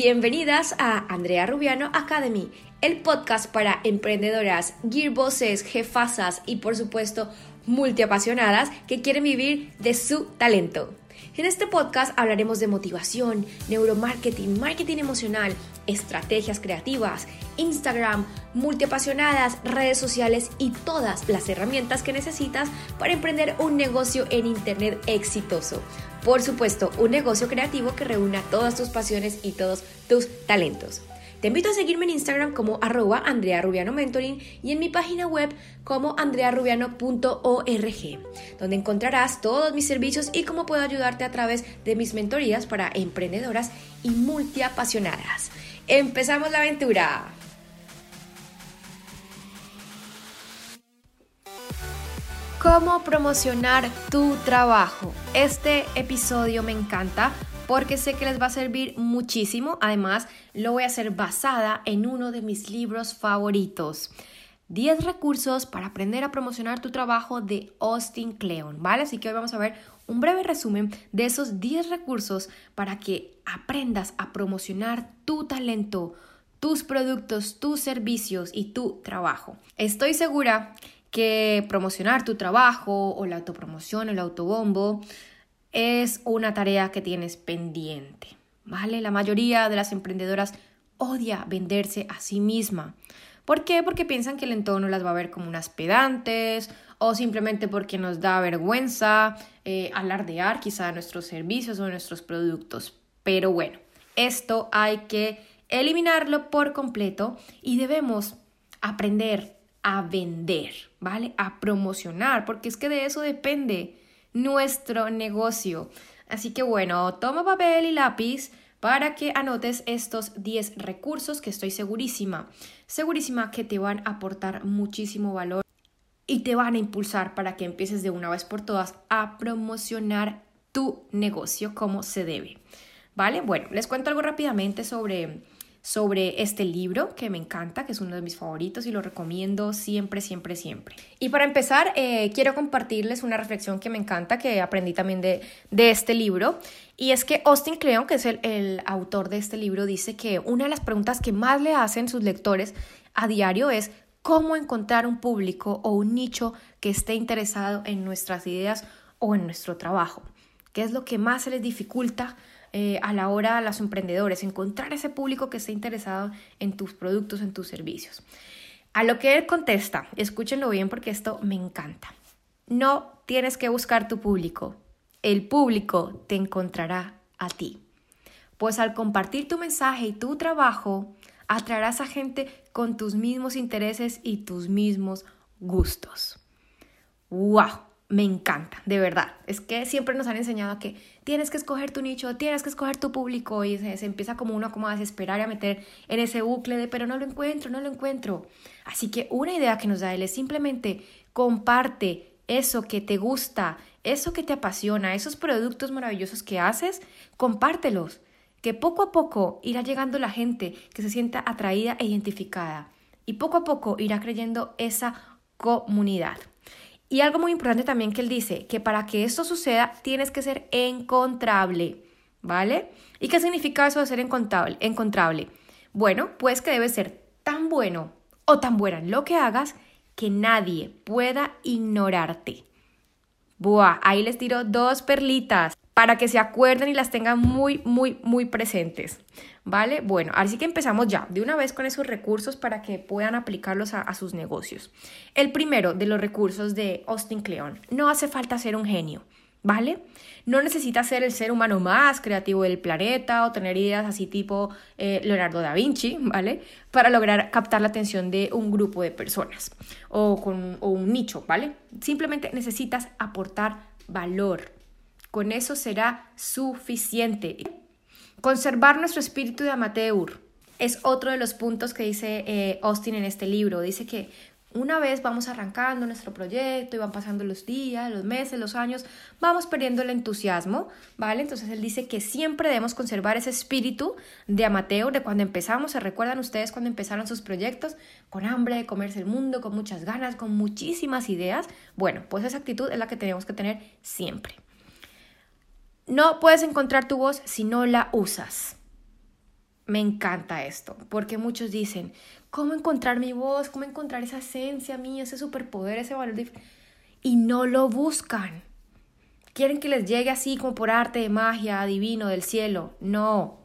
Bienvenidas a Andrea Rubiano Academy, el podcast para emprendedoras, gearbosses, jefasas y por supuesto multiapasionadas que quieren vivir de su talento. En este podcast hablaremos de motivación, neuromarketing, marketing emocional, estrategias creativas, Instagram, multiapasionadas, redes sociales y todas las herramientas que necesitas para emprender un negocio en Internet exitoso. Por supuesto, un negocio creativo que reúna todas tus pasiones y todos tus talentos. Te invito a seguirme en Instagram como arroba Andrea Rubiano Mentoring y en mi página web como andrearubiano.org, donde encontrarás todos mis servicios y cómo puedo ayudarte a través de mis mentorías para emprendedoras y multiapasionadas. ¡Empezamos la aventura! ¿Cómo promocionar tu trabajo? Este episodio me encanta porque sé que les va a servir muchísimo. Además, lo voy a hacer basada en uno de mis libros favoritos. 10 recursos para aprender a promocionar tu trabajo de Austin Kleon, ¿vale? Así que hoy vamos a ver un breve resumen de esos 10 recursos para que aprendas a promocionar tu talento, tus productos, tus servicios y tu trabajo. Estoy segura que promocionar tu trabajo o la autopromoción, el autobombo, es una tarea que tienes pendiente, ¿vale? La mayoría de las emprendedoras odia venderse a sí misma. ¿Por qué? Porque piensan que el entorno las va a ver como unas pedantes o simplemente porque nos da vergüenza eh, alardear quizá nuestros servicios o nuestros productos. Pero bueno, esto hay que eliminarlo por completo y debemos aprender a vender, ¿vale? A promocionar, porque es que de eso depende nuestro negocio. Así que bueno, toma papel y lápiz para que anotes estos 10 recursos que estoy segurísima, segurísima que te van a aportar muchísimo valor y te van a impulsar para que empieces de una vez por todas a promocionar tu negocio como se debe. ¿Vale? Bueno, les cuento algo rápidamente sobre sobre este libro que me encanta, que es uno de mis favoritos y lo recomiendo siempre, siempre, siempre. Y para empezar, eh, quiero compartirles una reflexión que me encanta, que aprendí también de, de este libro, y es que Austin Kleon, que es el, el autor de este libro, dice que una de las preguntas que más le hacen sus lectores a diario es cómo encontrar un público o un nicho que esté interesado en nuestras ideas o en nuestro trabajo. ¿Qué es lo que más se les dificulta eh, a la hora a los emprendedores, encontrar ese público que esté interesado en tus productos, en tus servicios. A lo que él contesta, escúchenlo bien porque esto me encanta. No tienes que buscar tu público, el público te encontrará a ti. Pues al compartir tu mensaje y tu trabajo, atraerás a gente con tus mismos intereses y tus mismos gustos. ¡Wow! Me encanta, de verdad. Es que siempre nos han enseñado que tienes que escoger tu nicho, tienes que escoger tu público y se, empieza como uno como a desesperar y a meter en ese bucle de pero no lo encuentro, no lo encuentro. Así que una idea que nos da él es simplemente comparte eso que te gusta, eso que te apasiona, esos productos maravillosos que haces, compártelos. Que poco a poco irá llegando la gente que se sienta atraída e identificada. Y poco a poco irá creyendo esa comunidad. Y algo muy importante también que él dice, que para que esto suceda tienes que ser encontrable, ¿vale? ¿Y qué significa eso de ser encontrable? Bueno, pues que debes ser tan bueno o tan buena en lo que hagas que nadie pueda ignorarte. Buah, ahí les tiro dos perlitas para que se acuerden y las tengan muy, muy, muy presentes. ¿Vale? Bueno, así que empezamos ya de una vez con esos recursos para que puedan aplicarlos a, sus negocios. El primero de los recursos de Austin Kleon, no hace falta ser un genio. ¿Vale? No necesitas ser el ser humano más creativo del planeta o tener ideas así tipo eh, Leonardo da Vinci, ¿vale? Para lograr captar la atención de un grupo de personas o, con, o un nicho, ¿vale? Simplemente necesitas aportar valor, con eso será suficiente. Conservar nuestro espíritu de amateur es otro de los puntos que dice eh, Austin en este libro. Dice que una vez vamos arrancando nuestro proyecto y van pasando los días, los meses, los años, vamos perdiendo el entusiasmo, ¿vale? Entonces él dice que siempre debemos conservar ese espíritu de amateur de cuando empezamos. ¿Se recuerdan ustedes cuando empezaron sus proyectos? Con hambre de comerse el mundo, con muchas ganas, con muchísimas ideas. Bueno, pues esa actitud es la que tenemos que tener siempre. No puedes encontrar tu voz si no la usas. me encanta esto, porque muchos dicen, ¿cómo encontrar mi voz? ¿Cómo encontrar esa esencia mía, ese superpoder, ese valor? Y no lo buscan. Quieren que les llegue así como por arte de magia, divino, del cielo. No.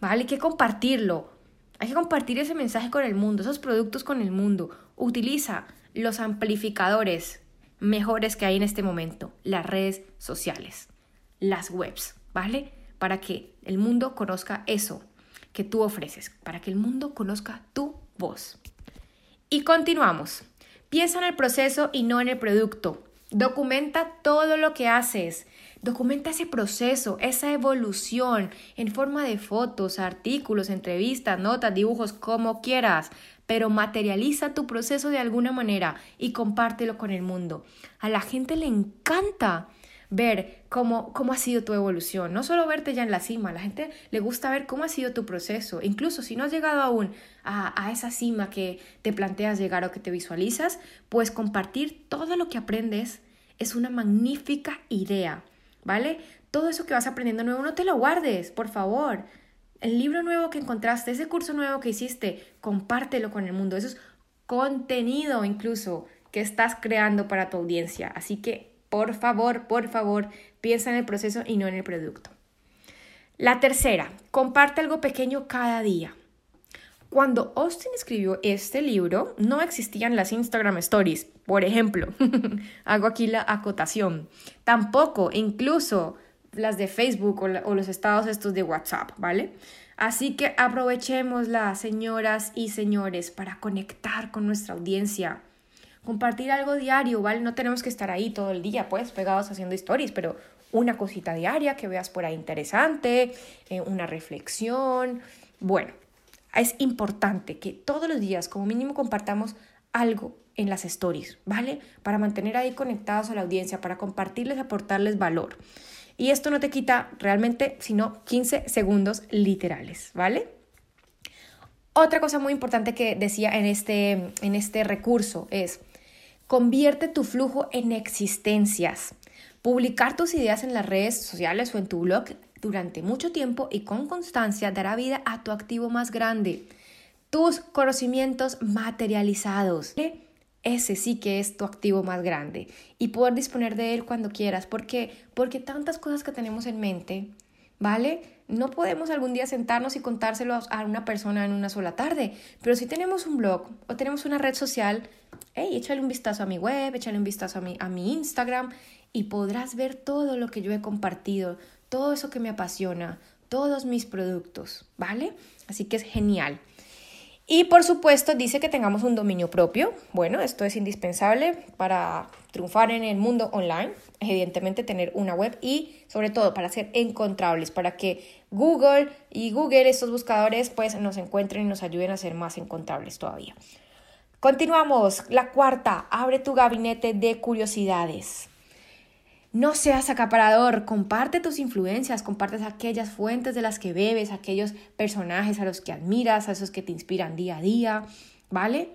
¿Vale? Hay que compartirlo. Hay que compartir ese mensaje con el mundo, esos productos con el mundo. Utiliza los amplificadores mejores que hay en este momento, las redes sociales, las webs, ¿vale? Para que el mundo conozca eso que tú ofreces, para que el mundo conozca tu voz. Y continuamos. Piensa en el proceso y no en el producto. Documenta todo lo que haces. Documenta ese proceso, esa evolución en forma de fotos, artículos, entrevistas, notas, dibujos, como quieras, pero materializa tu proceso de alguna manera y compártelo con el mundo. A la gente le encanta ver cómo, cómo ha sido tu evolución, no solo verte ya en la cima, a la gente le gusta ver cómo ha sido tu proceso, incluso si no has llegado aún a, a esa cima que te planteas llegar o que te visualizas, pues compartir todo lo que aprendes es una magnífica idea, ¿vale? Todo eso que vas aprendiendo nuevo, no te lo guardes, por favor. El libro nuevo que encontraste, ese curso nuevo que hiciste, compártelo con el mundo. Eso es contenido incluso que estás creando para tu audiencia. Así que por favor, por favor, piensa en el proceso y no en el producto. La tercera, comparte algo pequeño cada día. Cuando Austin escribió este libro, no existían las Instagram Stories, por ejemplo. Hago aquí la acotación. Tampoco, incluso las de Facebook o, los estados estos de WhatsApp, ¿vale? Así que aprovechémoslas, señoras y señores, para conectar con nuestra audiencia compartir algo diario, ¿vale? No tenemos que estar ahí todo el día, pues, pegados haciendo stories, pero una cosita diaria que veas por ahí interesante, eh, una reflexión. Bueno, es importante que todos los días, como mínimo, compartamos algo en las stories, ¿vale? Para mantener ahí conectados a la audiencia, para compartirles, aportarles valor. Y esto no te quita realmente sino 15 segundos literales, ¿vale? Otra cosa muy importante que decía en este, en este recurso es, Convierte tu flujo en existencias. Publicar tus ideas en las redes sociales o en tu blog durante mucho tiempo y con constancia dará vida a tu activo más grande, tus conocimientos materializados. Ese sí que es tu activo más grande y poder disponer de él cuando quieras. ¿Por qué? Porque tantas cosas que tenemos en mente, ¿vale? No podemos algún día sentarnos y contárselo a una persona en una sola tarde, pero si tenemos un blog o tenemos una red social, hey, échale un vistazo a mi web, échale un vistazo a mi, a mi Instagram y podrás ver todo lo que yo he compartido, todo eso que me apasiona, todos mis productos, ¿vale? Así que es genial. Y por supuesto dice que tengamos un dominio propio. Bueno, esto es indispensable para triunfar en el mundo online. Evidentemente tener una web y sobre todo para ser encontrables, para que Google y Google, estos buscadores, pues nos encuentren y nos ayuden a ser más encontrables todavía. Continuamos. La cuarta, abre tu gabinete de curiosidades. No seas acaparador, comparte tus influencias, compartes aquellas fuentes de las que bebes, aquellos personajes a los que admiras, a esos que te inspiran día a día, ¿vale?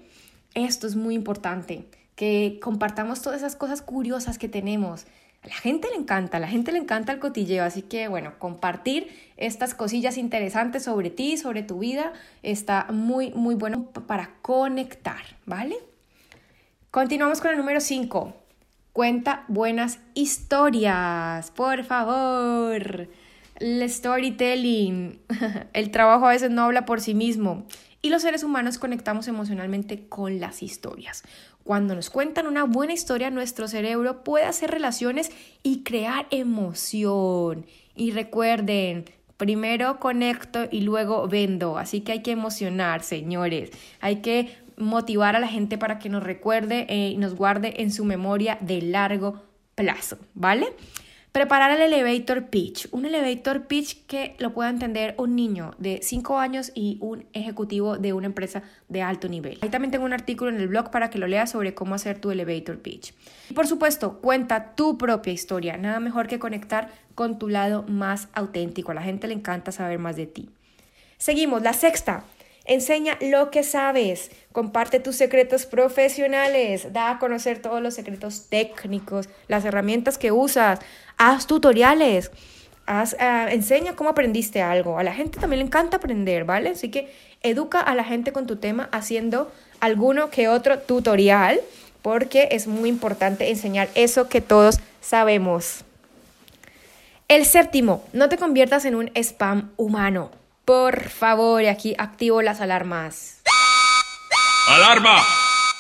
Esto es muy importante, que compartamos todas esas cosas curiosas que tenemos, a la gente le encanta, a la gente le encanta el cotilleo, así que bueno, compartir estas cosillas interesantes sobre ti, sobre tu vida, está muy, muy bueno para conectar, ¿vale? Continuamos con el número 5. Cuenta buenas historias, por favor. El storytelling. El trabajo a veces no habla por sí mismo y los seres humanos conectamos emocionalmente con las historias. Cuando nos cuentan una buena historia, nuestro cerebro puede hacer relaciones y crear emoción. Y recuerden, primero conecto y luego vendo. Así que hay que emocionar, señores. Hay que motivar a la gente para que nos recuerde eh, y nos guarde en su memoria de largo plazo, ¿vale? Preparar el elevator pitch. Un elevator pitch que lo pueda entender un niño de 5 años y un ejecutivo de una empresa de alto nivel. Ahí también tengo un artículo en el blog para que lo leas sobre cómo hacer tu elevator pitch. Y por supuesto, cuenta tu propia historia. Nada mejor que conectar con tu lado más auténtico. A la gente le encanta saber más de ti. Seguimos, la sexta. Enseña lo que sabes, comparte tus secretos profesionales, da a conocer todos los secretos técnicos, las herramientas que usas, haz tutoriales. Haz, ah, enseña cómo aprendiste algo. A la gente también le encanta aprender, ¿vale? Así que educa a la gente con tu tema haciendo alguno que otro tutorial, porque es muy importante enseñar eso que todos sabemos. El séptimo, no te conviertas en un spam humano. Por favor, y aquí activo las alarmas. ¡Alarma!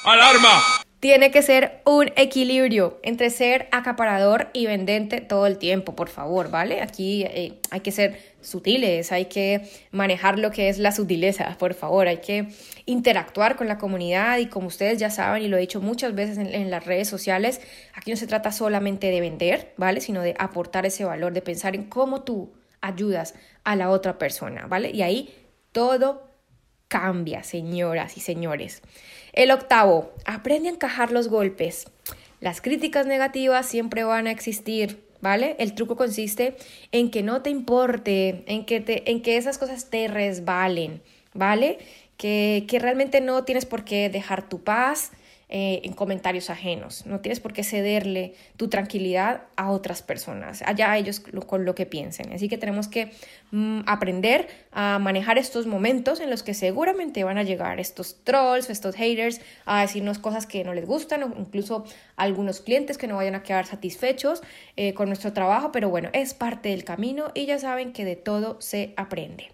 ¡Alarma! Tiene que ser un equilibrio entre ser acaparador y vendente todo el tiempo, por favor, ¿vale? Aquí eh, hay que ser sutiles, hay que manejar lo que es la sutileza, por favor, hay que interactuar con la comunidad y como ustedes ya saben y lo he dicho muchas veces en, en las redes sociales, aquí no se trata solamente de vender, ¿vale? Sino de aportar ese valor, de pensar en cómo tú ayudas a la otra persona, ¿vale? Y ahí todo cambia, señoras y señores. El octavo, aprende a encajar los golpes. Las críticas negativas siempre van a existir, ¿vale? El truco consiste en que no te importe, en que, te, en que esas cosas te resbalen, ¿vale? Que, que realmente no tienes por qué dejar tu paz, eh, en comentarios ajenos. No tienes por qué cederle tu tranquilidad a otras personas, allá ellos con lo que piensen. Así que tenemos que mm, aprender a manejar estos momentos en los que seguramente van a llegar estos trolls, estos haters, a decirnos cosas que no les gustan o incluso algunos clientes que no vayan a quedar satisfechos eh, con nuestro trabajo, pero bueno, es parte del camino y ya saben que de todo se aprende.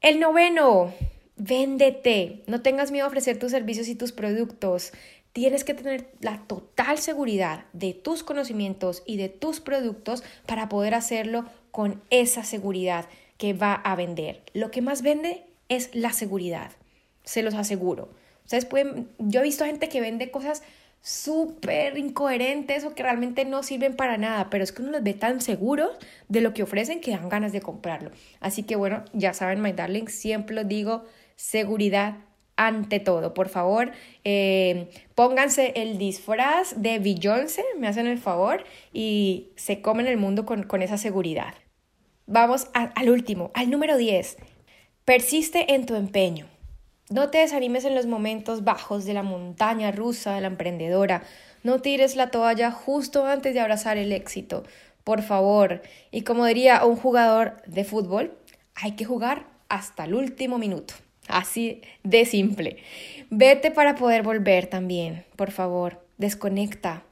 El noveno, Véndete, no tengas miedo a ofrecer tus servicios y tus productos. Tienes que tener la total seguridad de tus conocimientos y de tus productos para poder hacerlo con esa seguridad que va a vender. Lo que más vende es la seguridad, se los aseguro. Ustedes pueden, yo he visto gente que vende cosas súper incoherentes o que realmente no sirven para nada, pero es que uno los ve tan seguros de lo que ofrecen que dan ganas de comprarlo. Así que bueno, ya saben, my darling, siempre lo digo, seguridad ante todo. Por favor, eh, pónganse el disfraz de Beyoncé, me hacen el favor, y se comen el mundo con, esa seguridad. Vamos al último, al número 10. Persiste en tu empeño. No te desanimes en los momentos bajos de la montaña rusa de la emprendedora. No tires la toalla justo antes de abrazar el éxito. Por favor. Y como diría un jugador de fútbol, hay que jugar hasta el último minuto. Así de simple. Vete para poder volver también, por favor. Desconecta.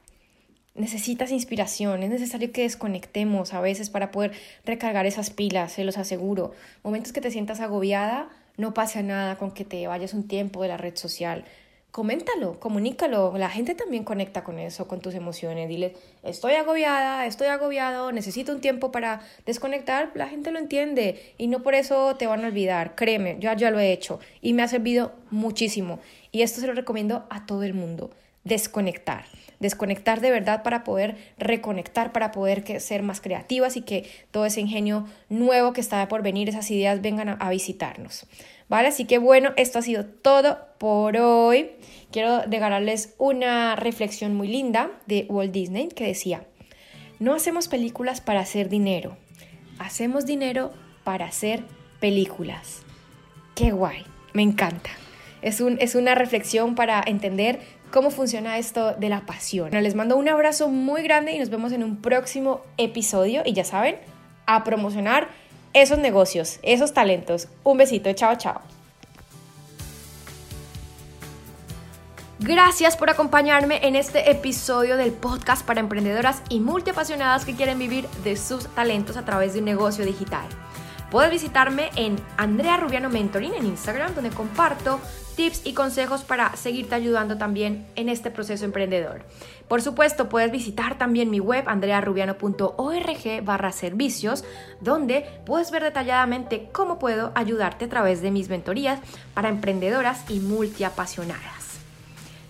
Necesitas inspiración, es necesario que desconectemos a veces para poder recargar esas pilas, se los aseguro. Momentos que te sientas agobiada, no pasa nada con que te vayas un tiempo de la red social coméntalo, comunícalo. La gente también conecta con eso, con tus emociones. Dile, estoy agobiada, estoy agobiado, necesito un tiempo para desconectar. La gente lo entiende y no por eso te van a olvidar. Créeme, yo ya lo he hecho y me ha servido muchísimo. Y esto se lo recomiendo a todo el mundo, desconectar desconectar de verdad para poder reconectar, para poder ser más creativas y que todo ese ingenio nuevo que está por venir, esas ideas vengan a, visitarnos. ¿Vale? Así que bueno, esto ha sido todo por hoy. Quiero regalarles una reflexión muy linda de Walt Disney que decía, no hacemos películas para hacer dinero, hacemos dinero para hacer películas. Qué guay, me encanta. Es, un, es una reflexión para entender cómo funciona esto de la pasión. les mando un abrazo muy grande y nos vemos en un próximo episodio. Y ya saben, a promocionar esos negocios, esos talentos. Un besito, chao, chao. Gracias por acompañarme en este episodio del podcast para emprendedoras y multiapasionadas que quieren vivir de sus talentos a través de un negocio digital. Puedes visitarme en Andrea Rubiano Mentoring en Instagram, donde comparto tips y consejos para seguirte ayudando también en este proceso emprendedor. Por supuesto, puedes visitar también mi web andrearubiano.org barra servicios, donde puedes ver detalladamente cómo puedo ayudarte a través de mis mentorías para emprendedoras y multiapasionadas.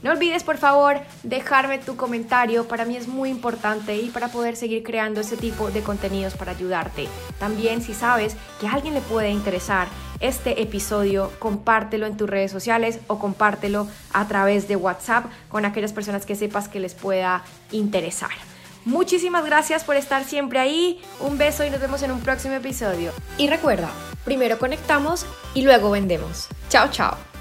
No olvides por favor dejarme tu comentario, para mí es muy importante y para poder seguir creando este tipo de contenidos para ayudarte. También si sabes que a alguien le puede interesar este episodio, compártelo en tus redes sociales o compártelo a través de WhatsApp con aquellas personas que sepas que les pueda interesar. Muchísimas gracias por estar siempre ahí, un beso y nos vemos en un próximo episodio. Y recuerda, primero conectamos y luego vendemos. Chao, chao.